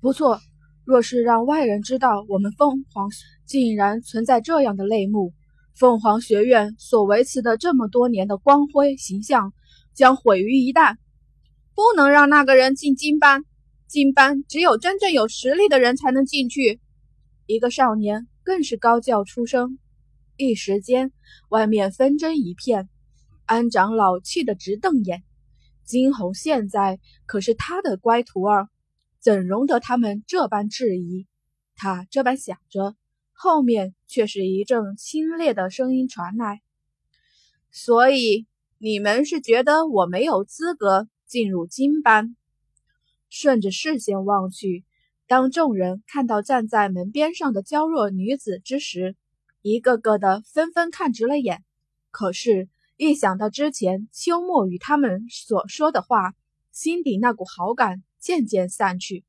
不错，若是让外人知道我们凤凰竟然存在这样的类目，凤凰学院所维持的这么多年的光辉形象将毁于一旦。不能让那个人进金班，金班只有真正有实力的人才能进去。一个少年更是高叫出声，一时间外面纷争一片。安长老气得直瞪眼，金红现在可是他的乖徒儿，怎容得他们这般质疑？他这般想着，后面却是一阵清冽的声音传来：“所以你们是觉得我没有资格？”进入金班，顺着视线望去，当众人看到站在门边上的娇弱女子之时，一个个的纷纷看直了眼。可是，一想到之前秋末与他们所说的话，心底那股好感渐渐散去。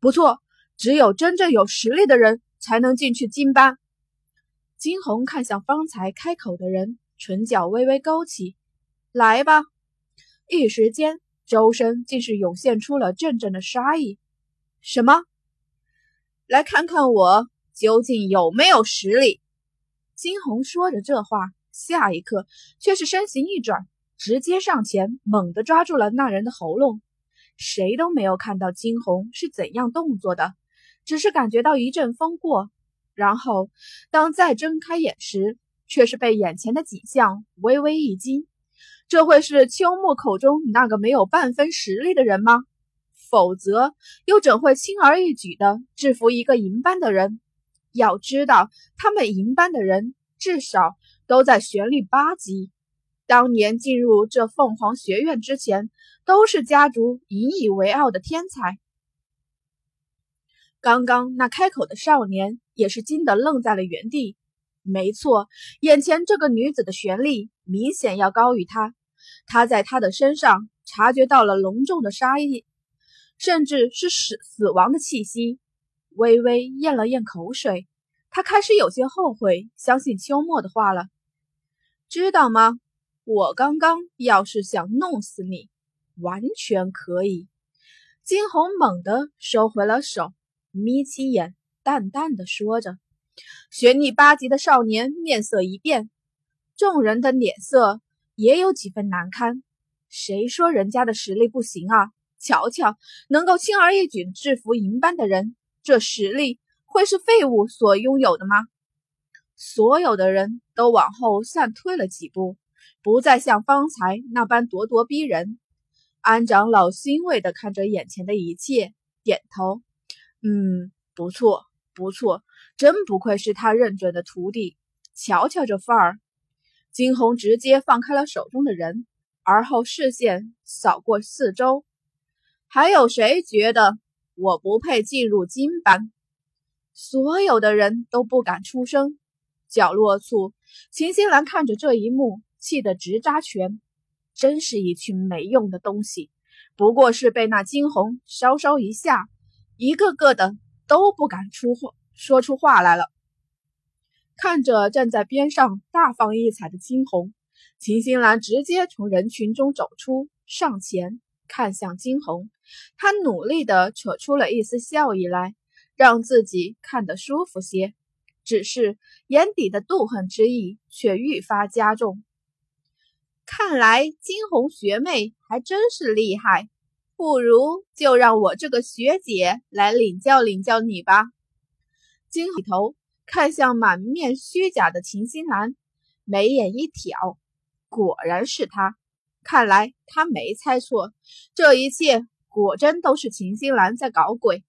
不错，只有真正有实力的人才能进去金班。金红看向方才开口的人，唇角微微勾起：“来吧。”一时间，周身竟是涌现出了阵阵的杀意。什么？来看看我究竟有没有实力？金红说着这话，下一刻却是身形一转，直接上前，猛地抓住了那人的喉咙。谁都没有看到金红是怎样动作的，只是感觉到一阵风过，然后当再睁开眼时，却是被眼前的景象微微一惊。这会是秋木口中那个没有半分实力的人吗？否则又怎会轻而易举地制服一个银班的人？要知道，他们银班的人至少都在玄力八级，当年进入这凤凰学院之前，都是家族引以为傲的天才。刚刚那开口的少年也是惊得愣在了原地。没错，眼前这个女子的玄力明显要高于他。他在他的身上察觉到了浓重的杀意，甚至是死死亡的气息。微微咽了咽口水，他开始有些后悔相信秋末的话了。知道吗？我刚刚要是想弄死你，完全可以。金红猛地收回了手，眯起眼，淡淡的说着。玄力八级的少年面色一变，众人的脸色。也有几分难堪。谁说人家的实力不行啊？瞧瞧，能够轻而易举制服银班的人，这实力会是废物所拥有的吗？所有的人都往后散退了几步，不再像方才那般咄咄逼人。安长老欣慰地看着眼前的一切，点头：“嗯，不错，不错，真不愧是他认准的徒弟。瞧瞧这范儿。”金红直接放开了手中的人，而后视线扫过四周，还有谁觉得我不配进入金班？所有的人都不敢出声。角落处，秦心兰看着这一幕，气得直扎拳。真是一群没用的东西，不过是被那惊鸿稍稍一吓，一个个的都不敢出话，说出话来了。看着站在边上大放异彩的惊鸿，秦心兰直接从人群中走出，上前看向惊鸿，她努力地扯出了一丝笑意来，让自己看得舒服些。只是眼底的妒恨之意却愈发加重。看来金红学妹还真是厉害，不如就让我这个学姐来领教领教你吧。金头。看向满面虚假的秦心兰，眉眼一挑，果然是他。看来他没猜错，这一切果真都是秦心兰在搞鬼。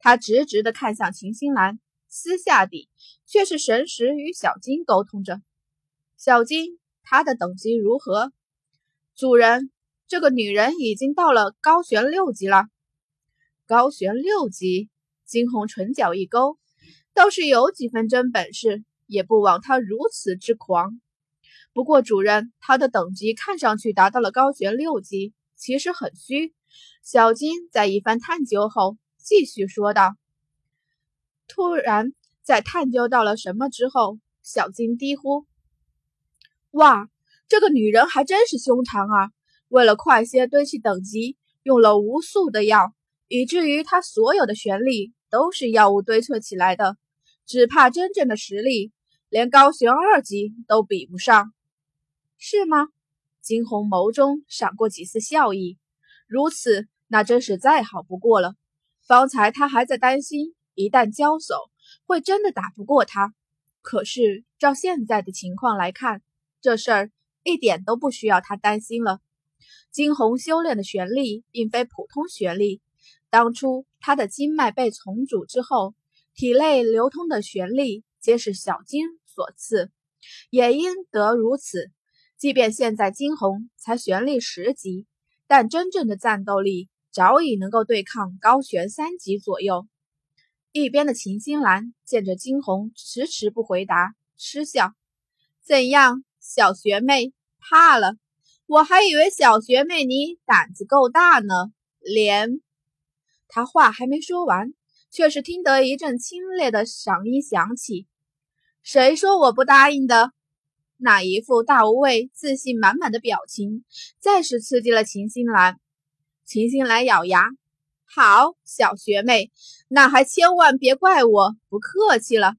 他直直的看向秦心兰，私下底却是神识与小金沟通着。小金，她的等级如何？主人，这个女人已经到了高悬六级了。高悬六级，金红唇角一勾。倒是有几分真本事，也不枉他如此之狂。不过主人，他的等级看上去达到了高悬六级，其实很虚。小金在一番探究后，继续说道。突然，在探究到了什么之后，小金低呼：“哇，这个女人还真是凶残啊！为了快些堆砌等级，用了无数的药，以至于她所有的旋律都是药物堆砌起来的，只怕真正的实力连高玄二级都比不上，是吗？金红眸中闪过几丝笑意。如此，那真是再好不过了。方才他还在担心，一旦交手会真的打不过他。可是照现在的情况来看，这事儿一点都不需要他担心了。金红修炼的玄力并非普通玄力。当初他的经脉被重组之后，体内流通的玄力皆是小金所赐，也因得如此。即便现在金红才玄力十级，但真正的战斗力早已能够对抗高玄三级左右。一边的秦心兰见着金红迟迟不回答，嗤笑：“怎样，小学妹怕了？我还以为小学妹你胆子够大呢，连……”他话还没说完，却是听得一阵清冽的嗓音响起：“谁说我不答应的？”那一副大无畏、自信满满的表情，再是刺激了秦心兰。秦心兰咬牙：“好，小学妹，那还千万别怪我不客气了。”